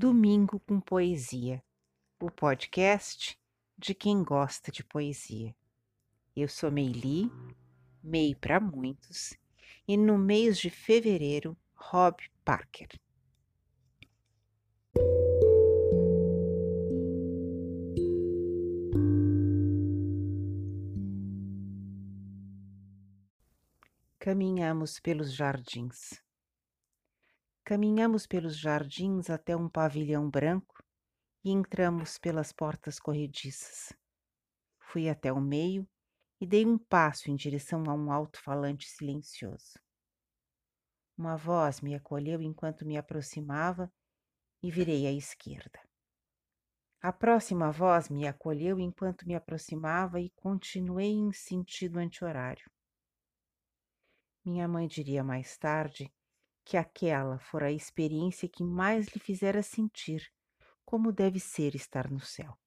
Domingo com Poesia, o podcast de quem gosta de poesia. Eu sou Meili, Mei para muitos, e no mês de fevereiro, Rob Parker. Caminhamos pelos jardins. Caminhamos pelos jardins até um pavilhão branco e entramos pelas portas corrediças. Fui até o meio e dei um passo em direção a um alto-falante silencioso. Uma voz me acolheu enquanto me aproximava e virei à esquerda. A próxima voz me acolheu enquanto me aproximava e continuei em sentido anti-horário. Minha mãe diria mais tarde que aquela fora a experiência que mais lhe fizera sentir como deve ser estar no céu.